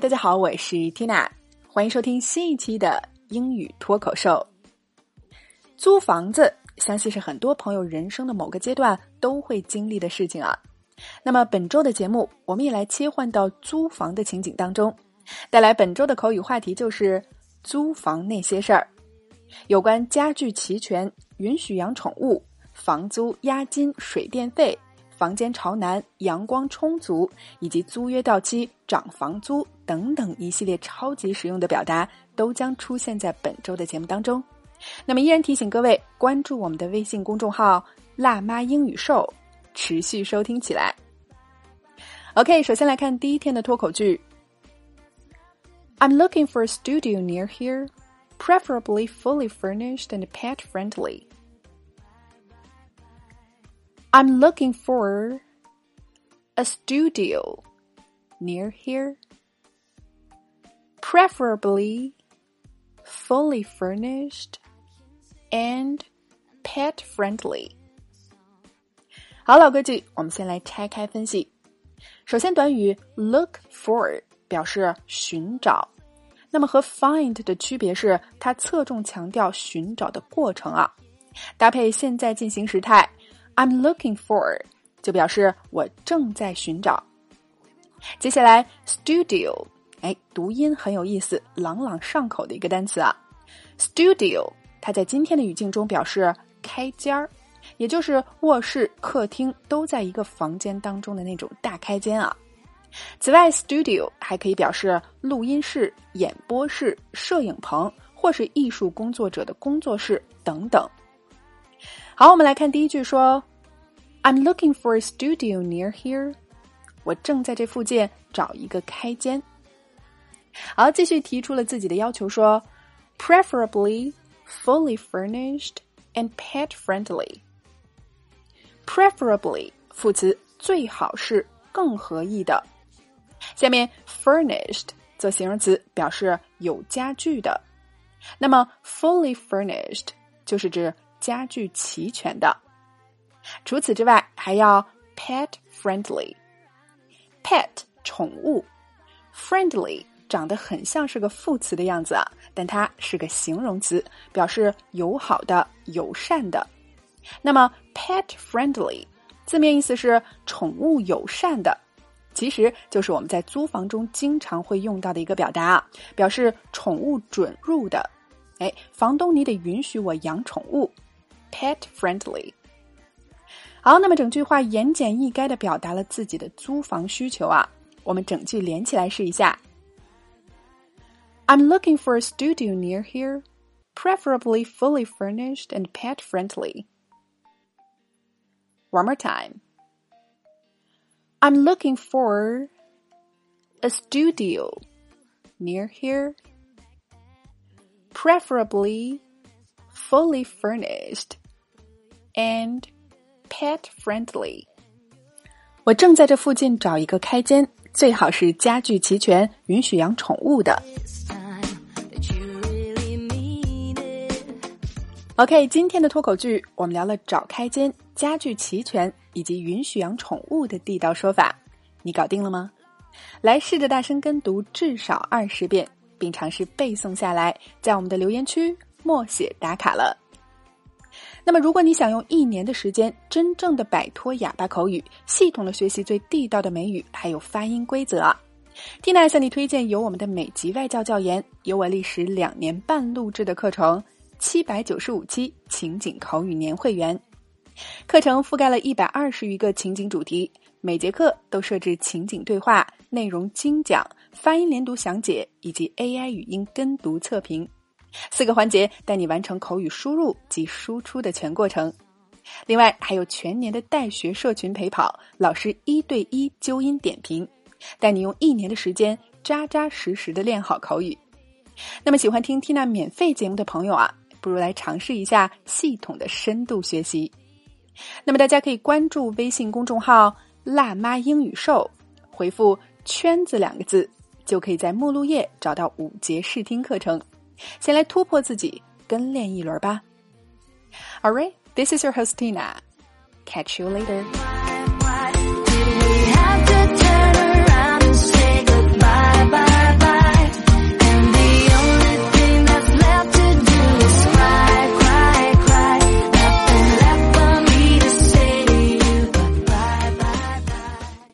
大家好，我是 Tina，欢迎收听新一期的英语脱口秀。租房子，相信是很多朋友人生的某个阶段都会经历的事情啊。那么本周的节目，我们也来切换到租房的情景当中，带来本周的口语话题就是租房那些事儿，有关家具齐全、允许养宠物、房租、押金、水电费、房间朝南、阳光充足，以及租约到期涨房租等等一系列超级实用的表达，都将出现在本周的节目当中。那么，依然提醒各位关注我们的微信公众号“辣妈英语秀”，持续收听起来。OK，首先来看第一天的脱口剧。I'm looking for a studio near here, preferably fully furnished and pet friendly. I'm looking for a studio near here, preferably fully furnished and pet friendly。好，老规矩，我们先来拆开分析。首先，短语 look for 表示寻找，那么和 find 的区别是，它侧重强调寻找的过程啊。搭配现在进行时态，I'm looking for 就表示我正在寻找。接下来，studio，哎，读音很有意思，朗朗上口的一个单词啊。studio，它在今天的语境中表示开间儿，也就是卧室、客厅都在一个房间当中的那种大开间啊。此外，studio 还可以表示录音室、演播室、摄影棚，或是艺术工作者的工作室等等。好，我们来看第一句，说：“I'm looking for a studio near here。”我正在这附近找一个开间。好，继续提出了自己的要求，说。preferably fully furnished and pet friendly. Preferably 副词最好是更合意的。下面 furnished 做形容词，表示有家具的。那么 fully furnished 就是指家具齐全的。除此之外，还要 pet friendly。pet 宠物，friendly 长得很像是个副词的样子啊。但它是个形容词，表示友好的、友善的。那么，pet friendly 字面意思是宠物友善的，其实就是我们在租房中经常会用到的一个表达啊，表示宠物准入的。哎，房东你得允许我养宠物，pet friendly。好，那么整句话言简意赅的表达了自己的租房需求啊。我们整句连起来试一下。I'm looking for a studio near here, preferably fully furnished and pet friendly. One more time. I'm looking for a studio near here, preferably fully furnished and pet friendly. 我正在这附近找一个开间，最好是家具齐全，允许养宠物的。 OK，今天的脱口剧我们聊了找开间、家具齐全以及允许养宠物的地道说法，你搞定了吗？来试着大声跟读至少二十遍，并尝试背诵下来，在我们的留言区默写打卡了。那么，如果你想用一年的时间真正的摆脱哑巴口语，系统的学习最地道的美语，还有发音规则，Tina 向你推荐由我们的美籍外教教研，由我历时两年半录制的课程。七百九十五期情景口语年会员课程覆盖了一百二十余个情景主题，每节课都设置情景对话、内容精讲、发音连读详解以及 AI 语音跟读测评四个环节，带你完成口语输入及输出的全过程。另外，还有全年的带学社群陪跑，老师一对一纠音点评，带你用一年的时间扎扎实实的练好口语。那么，喜欢听 Tina 免费节目的朋友啊！不如来尝试一下系统的深度学习。那么大家可以关注微信公众号“辣妈英语秀”，回复“圈子”两个字，就可以在目录页找到五节试听课程，先来突破自己，跟练一轮吧。All right, this is your host Tina. Catch you later.